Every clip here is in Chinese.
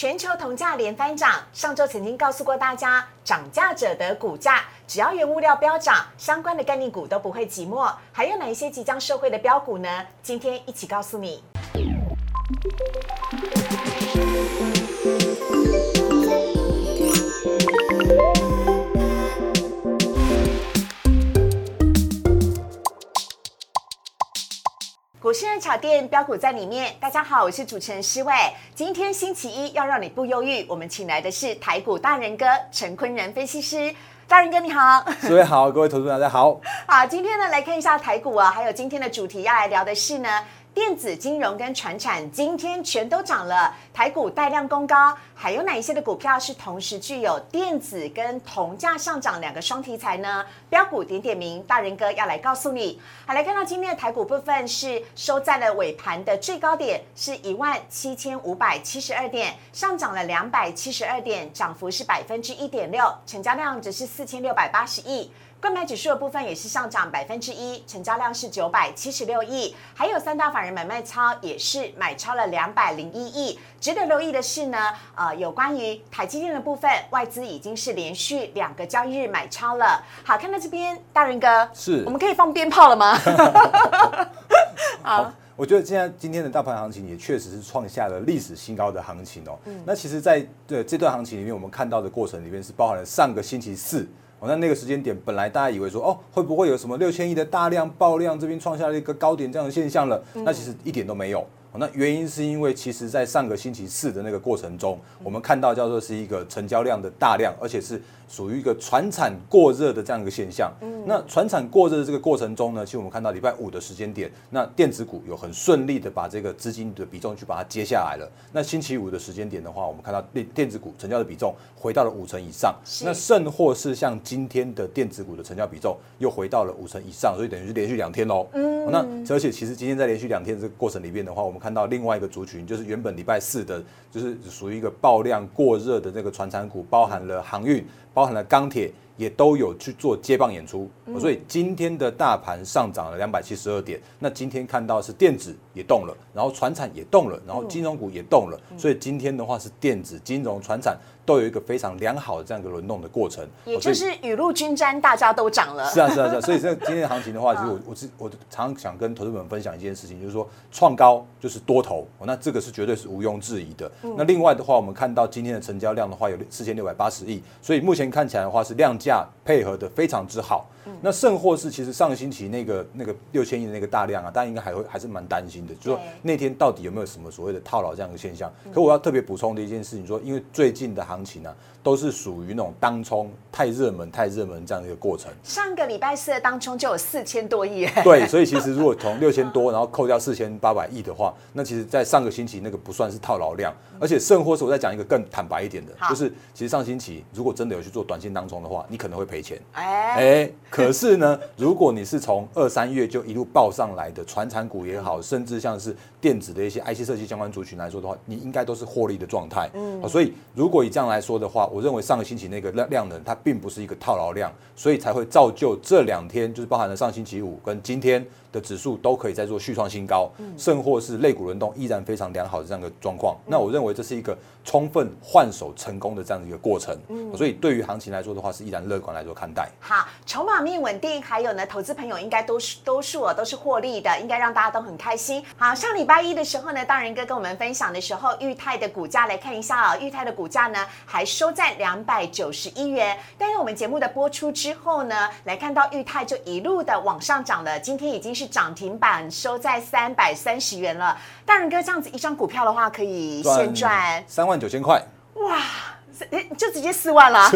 全球铜价连番涨，上周曾经告诉过大家，涨价者的股价，只要原物料飙涨，相关的概念股都不会寂寞。还有哪一些即将受惠的标股呢？今天一起告诉你。股市人炒店标股在里面，大家好，我是主持人施伟。今天星期一，要让你不忧郁，我们请来的是台股大人哥陈坤仁分析师。大人哥你好，各位好，各位投资者大家好。好，今天呢来看一下台股啊，还有今天的主题要来聊的是呢。电子金融跟船产今天全都涨了，台股带量攻高，还有哪一些的股票是同时具有电子跟铜价上涨两个双题材呢？标股点点名，大人哥要来告诉你。好，来看到今天的台股部分是收在了尾盘的最高点，是一万七千五百七十二点，上涨了两百七十二点，涨幅是百分之一点六，成交量只是四千六百八十亿。购买指数的部分也是上涨百分之一，成交量是九百七十六亿，还有三大法人买卖超也是买超了两百零一亿。值得留意的是呢，呃，有关于台积电的部分，外资已经是连续两个交易日买超了。好，看到这边，大人哥，是，我们可以放鞭炮了吗？好，我觉得现在今天的大盘行情也确实是创下了历史新高的行情哦。那其实，在对这段行情里面，我们看到的过程里面是包含了上个星期四。哦，那那个时间点，本来大家以为说，哦，会不会有什么六千亿的大量爆量，这边创下了一个高点这样的现象了？那其实一点都没有。那原因是因为，其实在上个星期四的那个过程中，我们看到叫做是一个成交量的大量，而且是。属于一个船产过热的这样一个现象。嗯，那船产过热的这个过程中呢，其实我们看到礼拜五的时间点，那电子股有很顺利的把这个资金的比重去把它接下来了。那星期五的时间点的话，我们看到电电子股成交的比重回到了五成以上。那甚或是像今天的电子股的成交比重又回到了五成以上，所以等于是连续两天喽。嗯，那而且其实今天在连续两天这个过程里面的话，我们看到另外一个族群，就是原本礼拜四的，就是属于一个爆量过热的这个船产股，包含了航运。包含了钢铁，也都有去做接棒演出，所以今天的大盘上涨了两百七十二点。那今天看到是电子也动了，然后船产也动了，然后金融股也动了，所以今天的话是电子、金融、船产。都有一个非常良好的这样一个轮动的过程，也就是雨露均沾，大家都涨了。是啊，是啊，是啊。所以这今天的行情的话，其实我我是我常想跟投资们分享一件事情，就是说创高就是多头，那这个是绝对是毋庸置疑的。那另外的话，我们看到今天的成交量的话有四千六百八十亿，所以目前看起来的话是量价配合的非常之好。那甚或是其实上个星期那个那个六千亿的那个大量啊，大家应该还会还是蛮担心的，就说那天到底有没有什么所谓的套牢这样的现象？可我要特别补充的一件事情，说因为最近的行情呢。都是属于那种当冲太热门、太热门这样的一个过程。上个礼拜四的当冲就有四千多亿。对，所以其实如果从六千多，然后扣掉四千八百亿的话，那其实，在上个星期那个不算是套牢量。而且，甚或是我再讲一个更坦白一点的，就是其实上星期如果真的有去做短线当冲的话，你可能会赔钱。哎哎，可是呢，如果你是从二三月就一路报上来的传产股也好，甚至像是电子的一些 IC 设计相关族群来说的话，你应该都是获利的状态。嗯，所以如果以这样来说的话，我认为上个星期那个量量能它并不是一个套牢量，所以才会造就这两天就是包含了上星期五跟今天。的指数都可以在做续创新高，甚或是类股轮动依然非常良好的这样的状况。那我认为这是一个充分换手成功的这样的一个过程。嗯，所以对于行情来说的话，是依然乐观来做看待。好，筹码面稳定，还有呢，投资朋友应该都是多数哦，都是获利的，应该让大家都很开心。好，上礼拜一的时候呢，大仁哥跟我们分享的时候，裕泰的股价来看一下啊，裕泰的股价呢还收在两百九十一元。但是我们节目的播出之后呢，来看到裕泰就一路的往上涨了，今天已经是涨停板收在三百三十元了。大仁哥这样子一张股票的话，可以先赚三万九千块。哇，就直接四万了。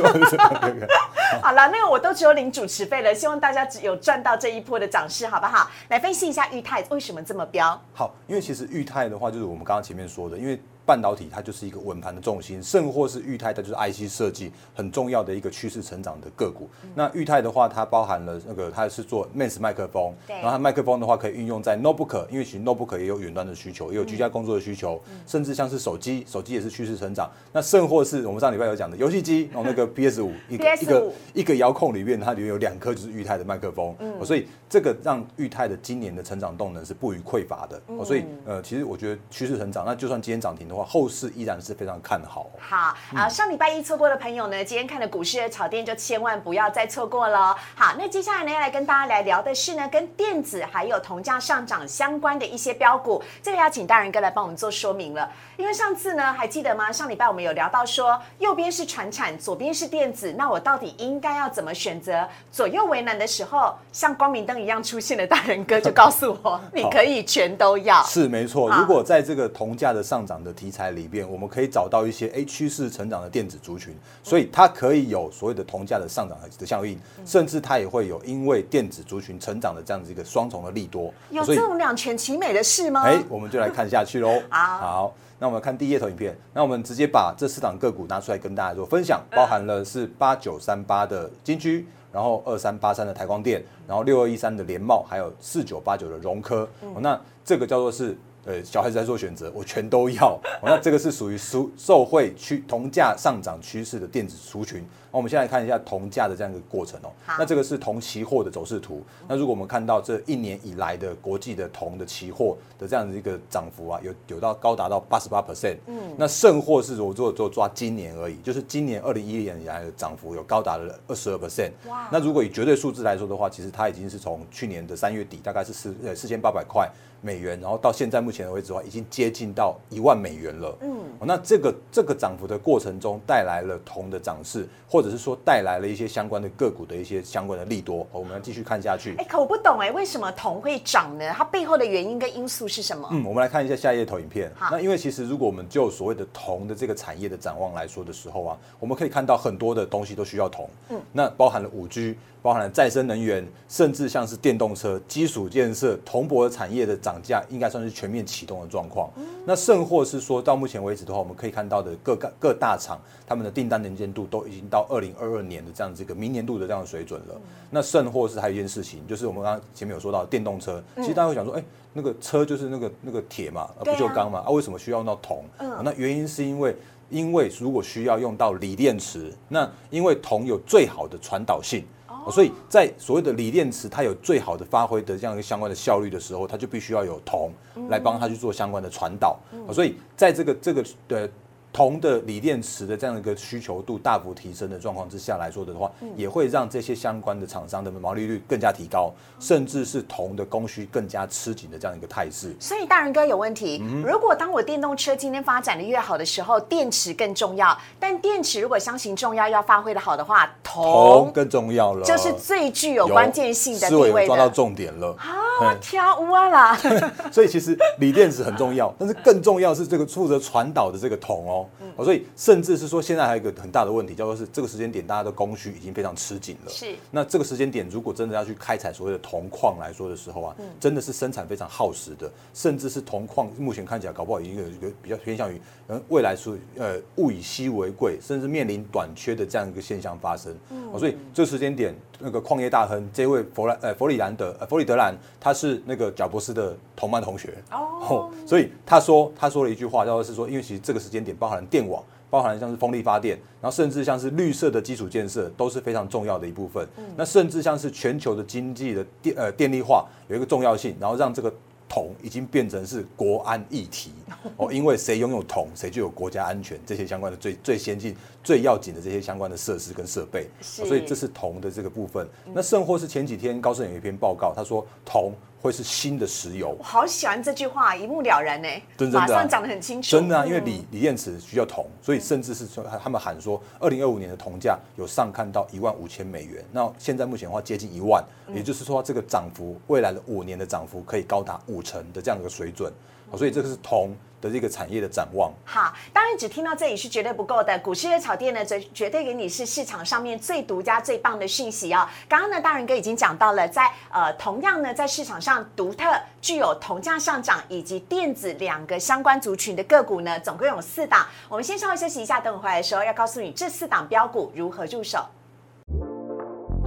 好了，那个我都只有领主持费了，希望大家只有赚到这一波的涨势，好不好？来分析一下裕泰为什么这么飙。好，因为其实裕泰的话，就是我们刚刚前面说的，因为。半导体它就是一个稳盘的重心，甚或是裕泰的就是 IC 设计很重要的一个趋势成长的个股。那裕泰的话，它包含了那个它是做 Mains 麦克风，然后它麦克风的话可以运用在 Notebook，因为其实 Notebook 也有远端的需求，也有居家工作的需求，甚至像是手机，手机也是趋势成长。那甚或是我们上礼拜有讲的游戏机，然后那个 PS 五 一个一个一个遥控里面，它里面有两颗就是裕泰的麦克风，所以这个让裕泰的今年的成长动能是不予匮乏的。所以呃，其实我觉得趋势成长，那就算今天涨停的。话，后市依然是非常看好。好啊，上礼拜一错过的朋友呢，今天看的股市的炒店就千万不要再错过了。好，那接下来呢，要来跟大家来聊的是呢，跟电子还有铜价上涨相关的一些标股，这个要请大人哥来帮我们做说明了。因为上次呢，还记得吗？上礼拜我们有聊到说，右边是船产，左边是电子，那我到底应该要怎么选择？左右为难的时候，像光明灯一样出现的大人哥就告诉我，你可以全都要。是没错，如果在这个铜价的上涨的题材里边，我们可以找到一些 A 趋势成长的电子族群，所以它可以有所谓的铜价的上涨的效应，甚至它也会有因为电子族群成长的这样子一个双重的利多。有这种两全其美的事吗？哎，我们就来看下去喽。好。那我们看第一页投影片，那我们直接把这四档个股拿出来跟大家做分享，包含了是八九三八的金居，然后二三八三的台光电，然后六二一三的联茂，还有四九八九的融科。那这个叫做是。呃，小孩子在做选择，我全都要。那这个是属于受受惠趋铜价上涨趋势的电子族群。那我们先来看一下铜价的这样一个过程哦。那这个是铜期货的走势图。那如果我们看到这一年以来的国际的铜的期货的这样的一个涨幅啊，有有到高达到八十八 percent。嗯。那剩货是我做做抓今年而已，就是今年二零一零年以来的涨幅有高达了二十二 percent。哇。那如果以绝对数字来说的话，其实它已经是从去年的三月底大概是四呃四千八百块。美元，然后到现在目前前为止的话，已经接近到一万美元了。嗯，那这个这个涨幅的过程中，带来了铜的涨势，或者是说带来了一些相关的个股的一些相关的利多。我们要继续看下去。哎，可我不懂哎，为什么铜会涨呢？它背后的原因跟因素是什么？嗯，我们来看一下下一页投影片。那因为其实如果我们就所谓的铜的这个产业的展望来说的时候啊，我们可以看到很多的东西都需要铜。嗯，那包含了五 G。包含了再生能源，甚至像是电动车、基础建设、铜箔产业的涨价，应该算是全面启动的状况。那甚或是说到目前为止的话，我们可以看到的各各大厂，他们的订单能见度都已经到二零二二年的这样子一个明年度的这样的水准了。那甚或是还有一件事情，就是我们刚刚前面有说到电动车，其实大家会想说，哎，那个车就是那个那个铁嘛，不锈钢嘛，啊，为什么需要用到铜？那原因是因为，因为如果需要用到锂电池，那因为铜有最好的传导性。所以在所谓的锂电池，它有最好的发挥的这样一个相关的效率的时候，它就必须要有铜来帮它去做相关的传导。所以在这个这个的。铜的锂电池的这样一个需求度大幅提升的状况之下来说的话，也会让这些相关的厂商的毛利率更加提高，甚至是铜的供需更加吃紧的这样一个态势。所以大人哥有问题，如果当我电动车今天发展的越好的时候，电池更重要。但电池如果相形重要，要发挥的好的话，铜更重要了，就是最具有关键性的地位。抓到重点了，啊，跳舞啊啦！所以其实锂电池很重要，但是更重要是这个负责传导的这个铜哦。哦，所以甚至是说，现在还有一个很大的问题，叫做是这个时间点，大家的供需已经非常吃紧了。是。那这个时间点，如果真的要去开采所谓的铜矿来说的时候啊，真的是生产非常耗时的，甚至是铜矿目前看起来搞不好已经有一个比较偏向于，嗯，未来是呃物以稀为贵，甚至面临短缺的这样一个现象发生。哦，所以这个时间点，那个矿业大亨这位佛兰呃佛里兰德呃弗里德兰，他是那个贾博士的同班同学。哦。所以他说他说了一句话，叫做是说，因为其实这个时间点包含电网。包含像是风力发电，然后甚至像是绿色的基础建设，都是非常重要的一部分。那甚至像是全球的经济的电呃电力化有一个重要性，然后让这个铜已经变成是国安议题 哦，因为谁拥有铜，谁就有国家安全这些相关的最最先进、最要紧的这些相关的设施跟设备。所以这是铜的这个部分。那甚或是前几天高盛有一篇报告，他说铜。会是新的石油，我好喜欢这句话，一目了然呢，马上讲得很清楚。真的啊，因为锂锂电池需要铜，所以甚至是说他们喊说，二零二五年的铜价有上看到一万五千美元。那现在目前的话接近一万，也就是说这个涨幅未来的五年的涨幅可以高达五成的这样一个水准。所以这个是铜。的这个产业的展望。好，当然只听到这里是绝对不够的。股市热炒店呢，绝绝对给你是市场上面最独家、最棒的讯息哦。刚刚呢，大仁哥已经讲到了，在呃，同样呢，在市场上独特具有铜价上涨以及电子两个相关族群的个股呢，总共有四档。我们先稍微休息一下，等会回来的时候要告诉你这四档标股如何入手。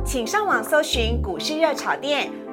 请上网搜寻股市热炒店。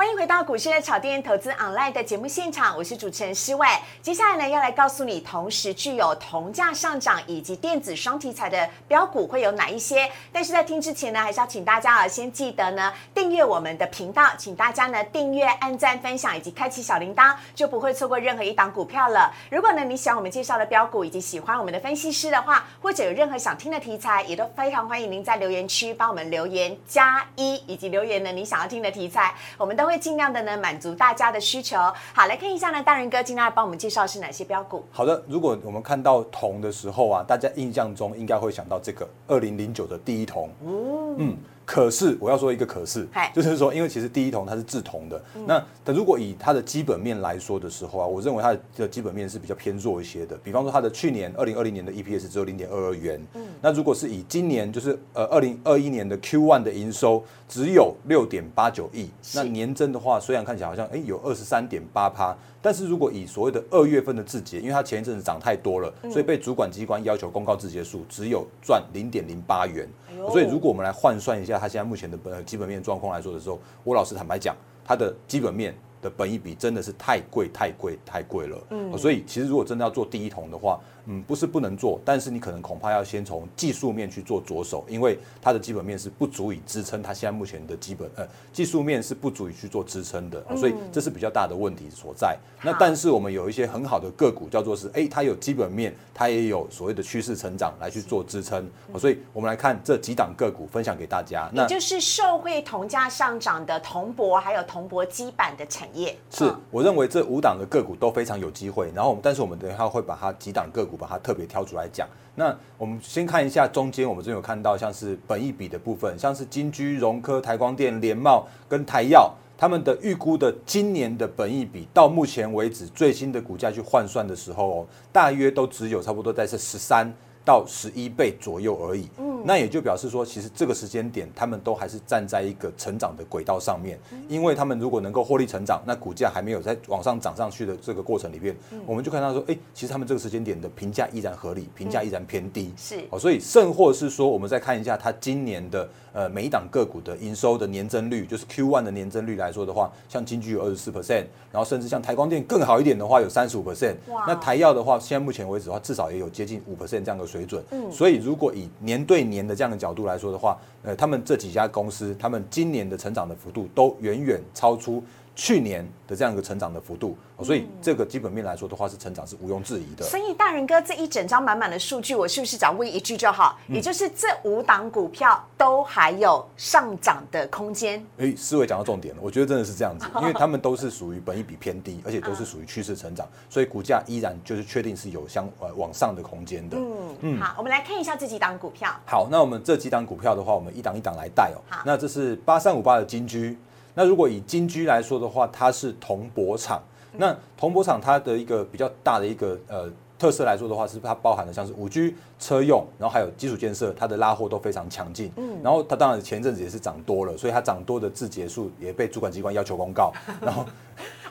欢迎回到股市的炒店投资 online 的节目现场，我是主持人施伟。接下来呢，要来告诉你同时具有同价上涨以及电子双题材的标股会有哪一些。但是在听之前呢，还是要请大家啊，先记得呢订阅我们的频道，请大家呢订阅、按赞、分享以及开启小铃铛，就不会错过任何一档股票了。如果呢你喜欢我们介绍的标股以及喜欢我们的分析师的话，或者有任何想听的题材，也都非常欢迎您在留言区帮我们留言加一，以及留言呢你想要听的题材，我们都会尽量的呢满足大家的需求。好，来看一下呢，大人哥今天来帮我们介绍是哪些标股。好的，如果我们看到铜的时候啊，大家印象中应该会想到这个二零零九的第一铜。嗯，可是我要说一个可是，就是说，因为其实第一铜它是制铜的，那但如果以它的基本面来说的时候啊，我认为它的基本面是比较偏弱一些的。比方说，它的去年二零二零年的 EPS 只有零点二二元，那如果是以今年就是呃二零二一年的 Q one 的营收只有六点八九亿，那年增的话，虽然看起来好像哎有二十三点八趴。但是如果以所谓的二月份的字节，因为它前一阵子涨太多了，所以被主管机关要求公告字节数只有赚零点零八元。所以如果我们来换算一下它现在目前的本基本面状况来说的时候，我老实坦白讲，它的基本面的本益比真的是太贵、太贵、太贵了。嗯，所以其实如果真的要做第一桶的话，嗯，不是不能做，但是你可能恐怕要先从技术面去做着手，因为它的基本面是不足以支撑它现在目前的基本呃技术面是不足以去做支撑的，所以这是比较大的问题所在。那但是我们有一些很好的个股，叫做是哎，它有基本面，它也有所谓的趋势成长来去做支撑，所以我们来看这几档个股分享给大家。那就是受惠铜价上涨的铜箔，还有铜箔基板的产业。是嗯，我认为这五档的个股都非常有机会。然后我们，但是我们等一下会把它几档个股把它特别挑出来讲。那我们先看一下中间，我们这有看到像是本益比的部分，像是金居、荣科、台光电、联茂跟台药。他们的预估的今年的本益比，到目前为止最新的股价去换算的时候哦，大约都只有差不多在这十三到十一倍左右而已。嗯，那也就表示说，其实这个时间点，他们都还是站在一个成长的轨道上面。因为他们如果能够获利成长，那股价还没有在往上涨上去的这个过程里面，我们就看到说，哎，其实他们这个时间点的评价依然合理，评价依然偏低。是哦，所以甚或是说，我们再看一下它今年的呃每一档个股的营收的年增率，就是 Q one 的年增率来说的话，像金居有二十四 percent，然后甚至像台光电更好一点的话有三十五 percent，那台药的话，现在目前为止的话，至少也有接近五 percent 这样的水准。嗯，所以如果以年对年年的这样的角度来说的话，呃，他们这几家公司，他们今年的成长的幅度都远远超出。去年的这样一个成长的幅度，哦所以这个基本面来说的话，是成长是毋庸置疑的。所以大人哥这一整张满满的数据，我是不是只要问一句就好？嗯也就是这五档股票都还有上涨的空间。哎，思维讲到重点了，我觉得真的是这样子，因为他们都是属于本益比偏低，而且都是属于趋势成长，所以股价依然就是确定是有相呃往上的空间的。嗯，好，我们来看一下这几档股票。好，那我们这几档股票的话，我们一档一档来带哦好。那这是八三五八的金居，那如果以金居来说的话，它是铜箔厂。那铜箔厂它的一个比较大的一个呃特色来说的话，是它包含了像是五 G 车用，然后还有基础建设，它的拉货都非常强劲。嗯，然后它当然前一阵子也是涨多了，所以它涨多的字节数也被主管机关要求公告，然后。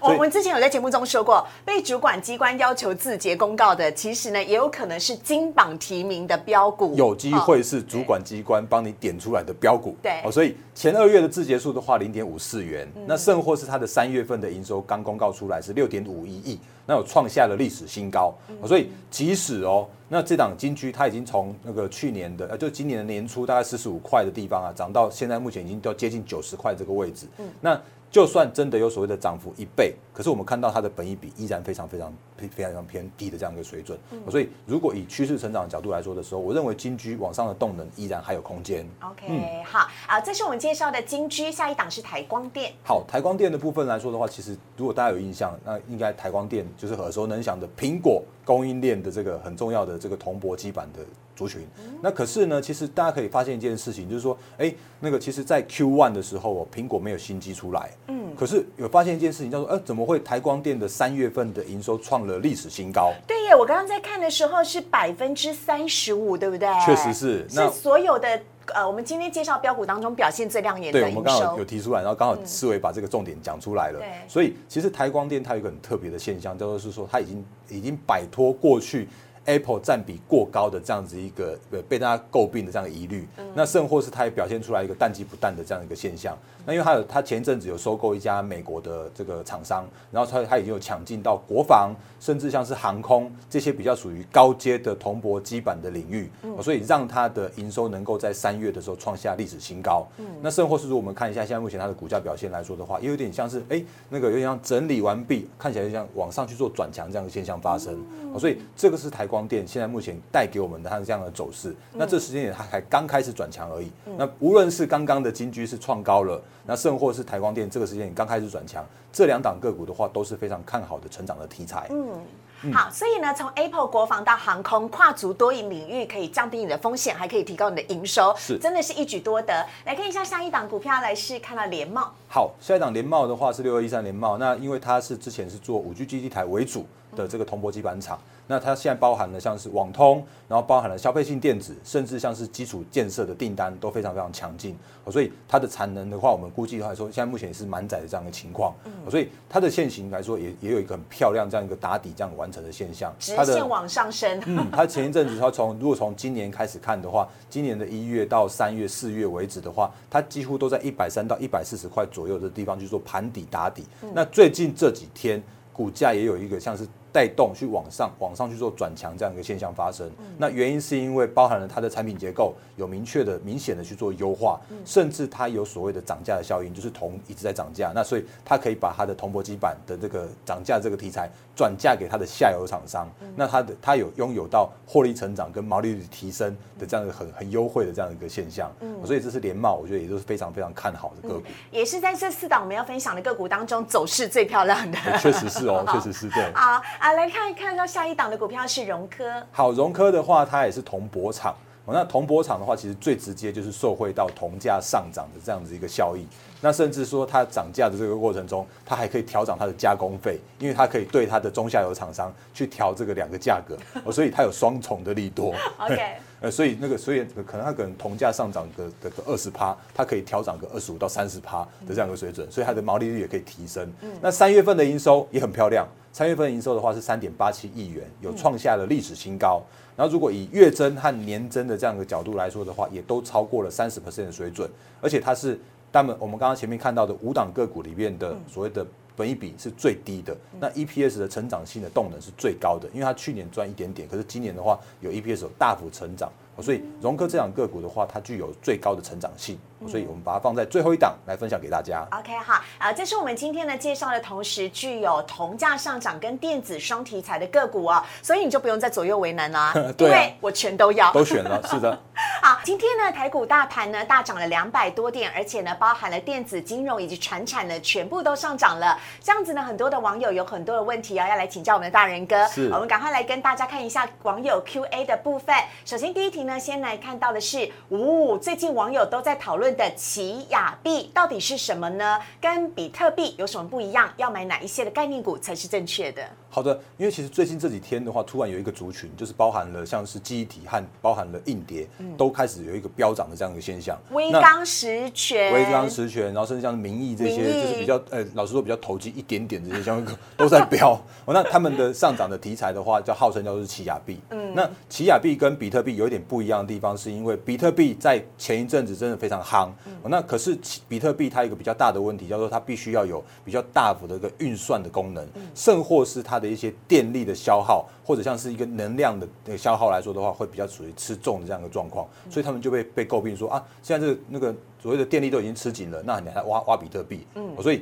我们之前有在节目中说过，被主管机关要求字节公告的，其实呢也有可能是金榜题名的标股，有机会哦是主管机关帮你点出来的标股。对哦，所以前二月的字节数的话，零点五四元，嗯那甚或是它的三月份的营收刚公告出来是六点五一亿，那有创下了历史新高。所以即使哦，那这档金居它已经从那个去年的呃，就今年的年初大概四十五块的地方啊，涨到现在目前已经到接近九十块这个位置。嗯那就算真的有所谓的涨幅一倍，可是我们看到它的本益比依然非常非常非非常偏低的这样一个水准。嗯所以如果以趋势成长的角度来说的时候，我认为金居往上的动能依然还有空间。OK，、好啊，这是我们介绍的金居，下一档是台光电。好，台光电的部分来说的话，其实如果大家有印象，那应该台光电就是耳熟能详的苹果供应链的这个很重要的这个铜箔基板的族群。那可是呢，其实大家可以发现一件事情，就是说，哎，那个其实在 Q one 的时候哦，苹果没有新机出来。嗯。可是有发现一件事情，叫做，呃，怎么会台光电的三月份的营收创了历史新高？对耶，我刚刚在看的时候是百分之三十五，对不对？确实是那是所有的呃，我们今天介绍标股当中表现最亮眼的对，我营们刚好有。提出来，然后刚好思维把这个重点讲出来了。对所以其实台光电它有一个很特别的现象，叫做是说它已经已经摆脱过去 Apple 占比过高的这样子一个呃被大家诟病的这样的疑虑，那甚或是它也表现出来一个淡季不淡的这样一个现象。那因为它有它前一阵子有收购一家美国的这个厂商，然后它它已经有抢进到国防，甚至像是航空这些比较属于高阶的铜箔基板的领域，所以让它的营收能够在三月的时候创下历史新高。那甚或是如果我们看一下现在目前它的股价表现来说的话，也有点像是哎那个有点像整理完毕，看起来就像往上去做转强这样的现象发生。所以这个是台光电现在目前带给我们的它的这样的走势。那这时间点它还刚开始转强而已。那无论是刚刚的金居是创高了，那甚或是台光电这个时间点刚开始转强，这两档个股的话都是非常看好的成长的题材。嗯，好，所以呢，从 Apple 国防到航空，跨足多赢领域，可以降低你的风险，还可以提高你的营收，是真的是一举多得。来看一下下一档股票，来是看到联茂。好，下一档联茂的话是六二一三联茂，那因为它是之前是做五 G 基地台为主的这个铜箔基板厂，那它现在包含了像是网通，然后包含了消费性电子，甚至像是基础建设的订单都非常非常强劲，所以它的产能的话，我们估计的话说，现在目前也是满载的这样的情况，所以它的现形来说也也有一个很漂亮这样一个打底这样完成的现象，直线往上升。嗯，它前一阵子它从如果从今年开始看的话，今年的一月到三月、四月为止的话，它几乎都在一百三到一百四十块左右的地方去做盘底打底。那最近这几天股价也有一个像是带动去往上、往上去做转强这样一个现象发生。那原因是因为包含了它的产品结构有明确的、明显的去做优化，甚至它有所谓的涨价的效应，就是铜一直在涨价，那所以它可以把它的铜箔基板的这个涨价这个题材转嫁给它的下游厂商。那它的它有拥有到获利成长跟毛利率提升的这样一个很很优惠的这样一个现象。所以这是联茂，我觉得也都是非常非常看好的个股。也是在这四档我们要分享的个股当中走势最漂亮的。确实是哦，确实是对。好啊，来看一看到下一档的股票是融科。好，融科的话，它也是铜箔厂。哦，那铜箔厂的话，其实最直接就是受惠到铜价上涨的这样子一个效益。那甚至说它涨价的这个过程中，它还可以调涨它的加工费，因为它可以对它的中下游厂商去调这个两个价格，哦，所以它有双重的利多。OK，呃，所以那个，所以可能它可能铜价上涨个个个二十趴，它可以调涨个二十五到三十趴的这样一个水准，所以它的毛利率也可以提升。那三月份的营收也很漂亮，三月份营收的话是三点八七亿元，有创下了历史新高。然后如果以月增和年增的这样一个角度来说的话，也都超过了三十 percent 的水准，而且它是他们我们刚刚前面看到的五档个股里面的所谓的。本益比是最低的，那 EPS 的成长性的动能是最高的，因为它去年赚一点点，可是今年的话有 EPS 有大幅成长，所以融科这两个股的话，它具有最高的成长性，所以我们把它放在最后一档来分享给大家。OK 好，啊，这是我们今天呢介绍的同时具有铜价上涨跟电子双题材的个股哦，所以你就不用再左右为难啦、对啊因为我全都要。都选了，是的，好，今天呢，台股大盘呢大涨了两百多点，而且呢，包含了电子、金融以及船产呢，全部都上涨了。这样子呢，很多的网友有很多的问题啊，要来请教我们的大人哥。是我们赶快来跟大家看一下网友 Q&A 的部分。首先第一题呢，先来看到的是，呜、最近网友都在讨论的奇亚币到底是什么呢？跟比特币有什么不一样？要买哪一些的概念股才是正确的？好的，因为其实最近这几天的话，突然有一个族群，就是包含了像是记忆体和包含了硬碟，都开始有一个飙涨的这样一个现象。微刚实权，微刚实权，然后甚至像民意这些，就是比较呃，老实说比较投机一点点这些相关都在飙。哦，那他们的上涨的题材的话，叫号称叫做奇亚币。嗯，那奇亚币跟比特币有一点不一样的地方，是因为比特币在前一阵子真的非常夯。哦，那可是比特币它有一个比较大的问题，叫做它必须要有比较大幅的一个运算的功能，甚或是它的一些电力的消耗，或者像是一个能量的那个消耗来说的话，会比较属于吃重的这样一个状况，所以他们就被被诟病说啊，现在这个那个所谓的电力都已经吃紧了，那你还挖挖比特币？嗯，所以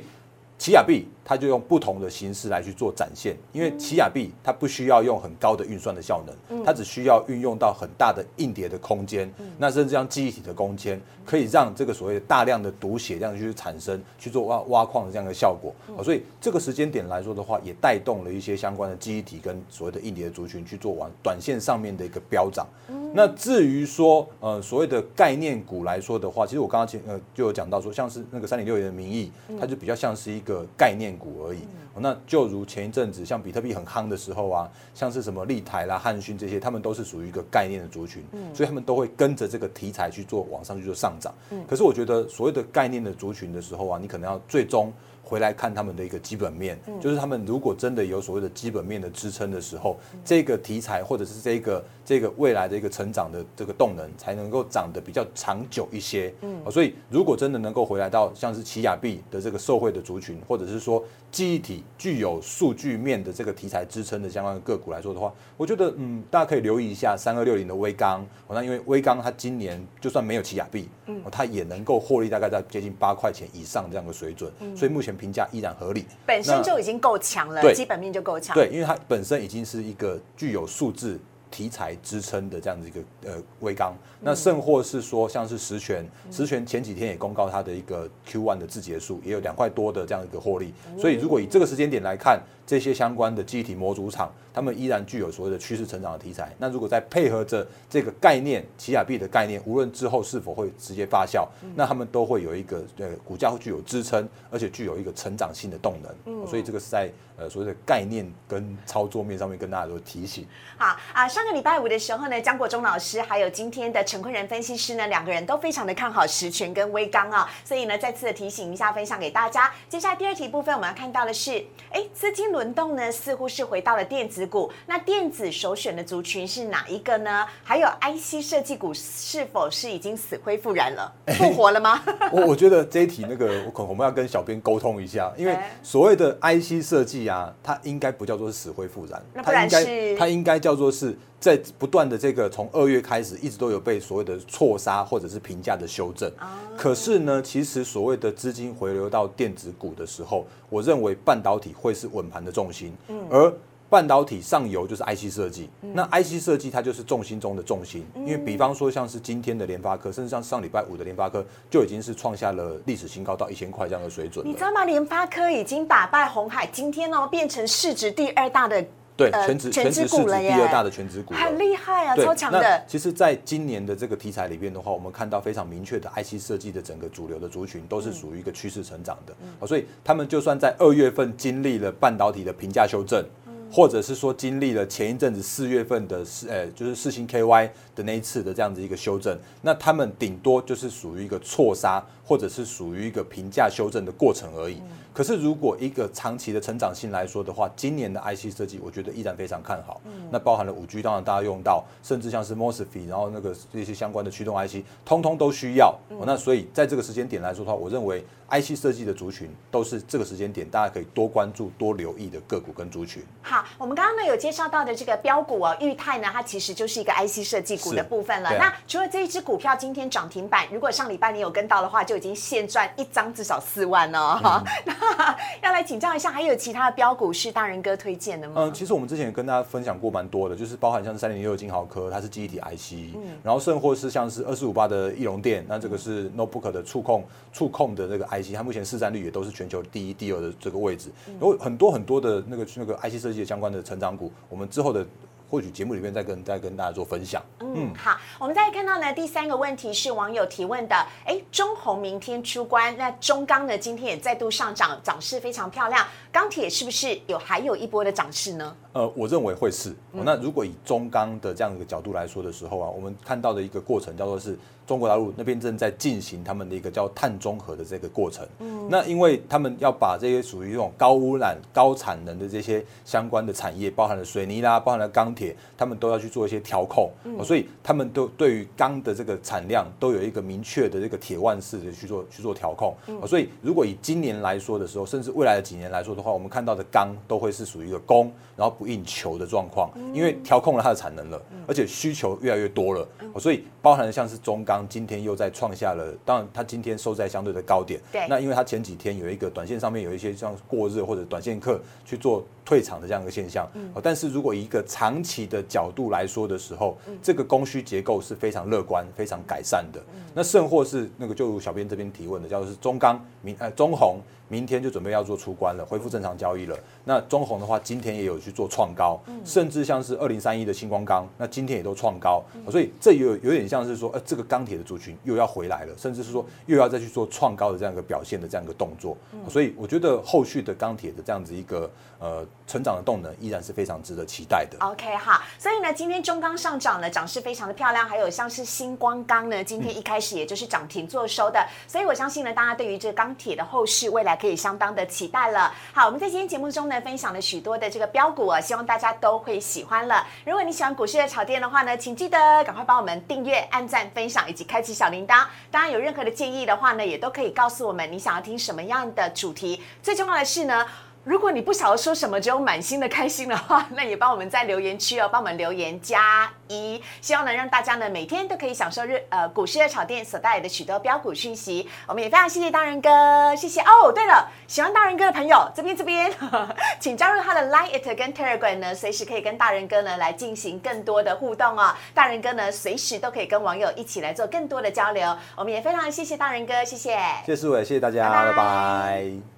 奇亚币它就用不同的形式来去做展现，因为奇亚币它不需要用很高的运算的效能，它只需要运用到很大的硬碟的空间，那甚至像记忆体的空间，可以让这个所谓的大量的读写这样去产生，去做挖挖矿的这样的效果。哦所以这个时间点来说的话，也带动了一些相关的记忆体跟所谓的硬碟的族群去做完短线上面的一个飙涨。那至于说呃所谓的概念股来说的话，其实我刚刚前呃就有讲到说，像是那个三点六元的名义，它就比较像是一个概念股而已。哦那就如前一阵子像比特币很夯的时候啊，像是什么立台啦、汉讯这些，他们都是属于一个概念的族群，所以他们都会跟着这个题材去做往上去做上涨。可是我觉得所谓的概念的族群的时候啊，你可能要最终回来看他们的一个基本面，就是他们如果真的有所谓的基本面的支撑的时候，这个题材或者是这个这个未来的一个成长的这个动能，才能够长得比较长久一些。嗯，所以如果真的能够回来到像是奇亚币的这个受惠的族群，或者是说记忆体具有数据面的这个题材支撑的相关的个股来说的话，我觉得嗯，大家可以留意一下三二六零的微钢。那因为微钢它今年就算没有奇亚币，嗯，它也能够获利大概在接近八块钱以上这样的水准，所以目前评价依然合理。本身就已经够强了，基本面就够强。对，因为它本身已经是一个具有数字。题材支撑的这样子一个呃微钢，那甚或是说像是实权，实权前几天也公告它的一个 Q one 的字节数也有两块多的这样一个获利，所以如果以这个时间点来看，这些相关的记忆体模组厂，他们依然具有所谓的趋势成长的题材。那如果再配合着这个概念，奇亚币的概念，无论之后是否会直接发酵，那他们都会有一个呃股价会具有支撑，而且具有一个成长性的动能。所以这个是在呃所谓的概念跟操作面上面跟大家做提醒。好啊，上个礼拜五的时候呢，江国忠老师还有今天的陈坤仁分析师呢，两个人都非常的看好实权跟微钢啊，所以呢再次的提醒一下，分享给大家。接下来第二题部分我们要看到的是，哎，资金。轮动呢，似乎是回到了电子股。那电子首选的族群是哪一个呢？还有 IC 设计股是否是已经死灰复燃了，复活了吗？我我觉得这一题那个，我可能我们要跟小编沟通一下，因为所谓的 IC 设计啊，它应该不叫做是死灰复燃，它应该它应该叫做是。在不断的这个从二月开始，一直都有被所谓的错杀或者是评价的修正。可是呢，其实所谓的资金回流到电子股的时候，我认为半导体会是稳盘的重心。嗯。而半导体上游就是 IC 设计，那 IC 设计它就是重心中的重心。因为比方说像是今天的联发科，甚至像上礼拜五的联发科，就已经是创下了历史新高，到一千块这样的水准。你知道吗？联发科已经打败红海，今天哦变成市值第二大的。对，全职全职市值第二大的全职股，很厉害啊，超强的。其实，在今年的这个题材里边的话，我们看到非常明确的 IC 设计的整个主流的族群都是属于一个趋势成长的，所以他们就算在二月份经历了半导体的评价修正。或者是说经历了前一阵子四月份的四，呃，就是四星 KY 的那一次的这样子一个修正，那他们顶多就是属于一个错杀，或者是属于一个评价修正的过程而已。可是如果一个长期的成长性来说的话，今年的 IC 设计，我觉得依然非常看好。那包含了五 G，当然大家用到，甚至像是 MOSFET，然后那个这些相关的驱动 IC，通通都需要。那所以在这个时间点来说的话，我认为。IC 设计的族群都是这个时间点，大家可以多关注、多留意的个股跟族群。好，我们刚刚呢有介绍到的这个标股哦，裕泰呢，它其实就是一个 IC 设计股的部分了。那除了这一只股票今天涨停板，如果上礼拜你有跟到的话，就已经现赚一张至少四万哦。那要来请教一下，还有其他的标股是大人哥推荐的吗？嗯，其实我们之前也跟大家分享过蛮多的，就是包含像是三零六金豪科，它是记忆体 IC，然后甚或是像是二四五八的翼龙电，那这个是 Notebook 的触控触控的这个 IC，它目前市占率。也都是全球第一、第二的这个位置，有很多很多的那个那个 IC 设计的相关的成长股，我们之后的。或许节目里面再跟再跟大家做分享。嗯，好，我们再看到呢，第三个问题是网友提问的，哎，中红明天出关，那中钢呢今天也再度上涨，涨势非常漂亮，钢铁是不是有还有一波的涨势呢？呃，我认为会是。那如果以中钢的这样一个角度来说的时候啊，我们看到的一个过程叫做是中国大陆那边正在进行他们的一个叫碳中和的这个过程。嗯，那因为他们要把这些属于这种高污染、高产能的这些相关的产业，包含了水泥啦，包含了钢。铁，他们都要去做一些调控，所以他们都对于钢的这个产量都有一个明确的这个铁腕式的去做去做调控。所以如果以今年来说的时候，甚至未来的几年来说的话，我们看到的钢都会是属于一个供然后不应求的状况，因为调控了它的产能了，而且需求越来越多了，所以包含像是中钢今天又在创下了，当然它今天收在相对的高点。对，那因为它前几天有一个短线上面有一些像过热或者短线客去做。退场的这样一个现象，但是如果一个长期的角度来说的时候，这个供需结构是非常乐观、非常改善的。那甚或是那个，就如小编这边提问的，叫做是中钢明呃中红。明天就准备要做出关了，恢复正常交易了。那中红的话，今天也有去做创高，甚至像是二零三一的星光钢，那今天也都创高。所以这有有点像是说，呃，这个钢铁的族群又要回来了，甚至是说又要再去做创高的这样一个表现的这样一个动作。所以我觉得后续的钢铁的这样子一个呃成长的动能，依然是非常值得期待的。OK，哈。所以呢，今天中钢上涨了，涨势非常的漂亮，还有像是星光钢呢，今天一开始也就是涨停做收的，所以我相信呢，大家对于这个钢铁的后市未来可以相当的期待了。好，我们在今天节目中呢，分享了许多的这个标股啊，希望大家都会喜欢了。如果你喜欢股市的炒店的话呢，请记得赶快帮我们订阅、按赞、分享以及开启小铃铛。当然，有任何的建议的话呢，也都可以告诉我们你想要听什么样的主题。最重要的是呢。如果你不晓得说什么，只有满心的开心的话，那也帮我们在留言区哦，帮我们留言加一，希望能让大家呢每天都可以享受日呃股市的炒店所带来的许多标股讯息。我们也非常谢谢大人哥，谢谢哦。对了，喜欢大人哥的朋友，这边这边，请加入他的 Line It 跟 Telegram 呢，随时可以跟大人哥呢来进行更多的互动哦。大人哥呢随时都可以跟网友一起来做更多的交流。我们也非常谢谢大人哥，谢谢，谢谢思伟，谢谢大家，拜拜。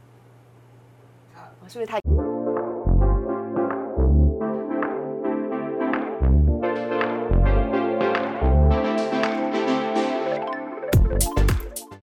所以他？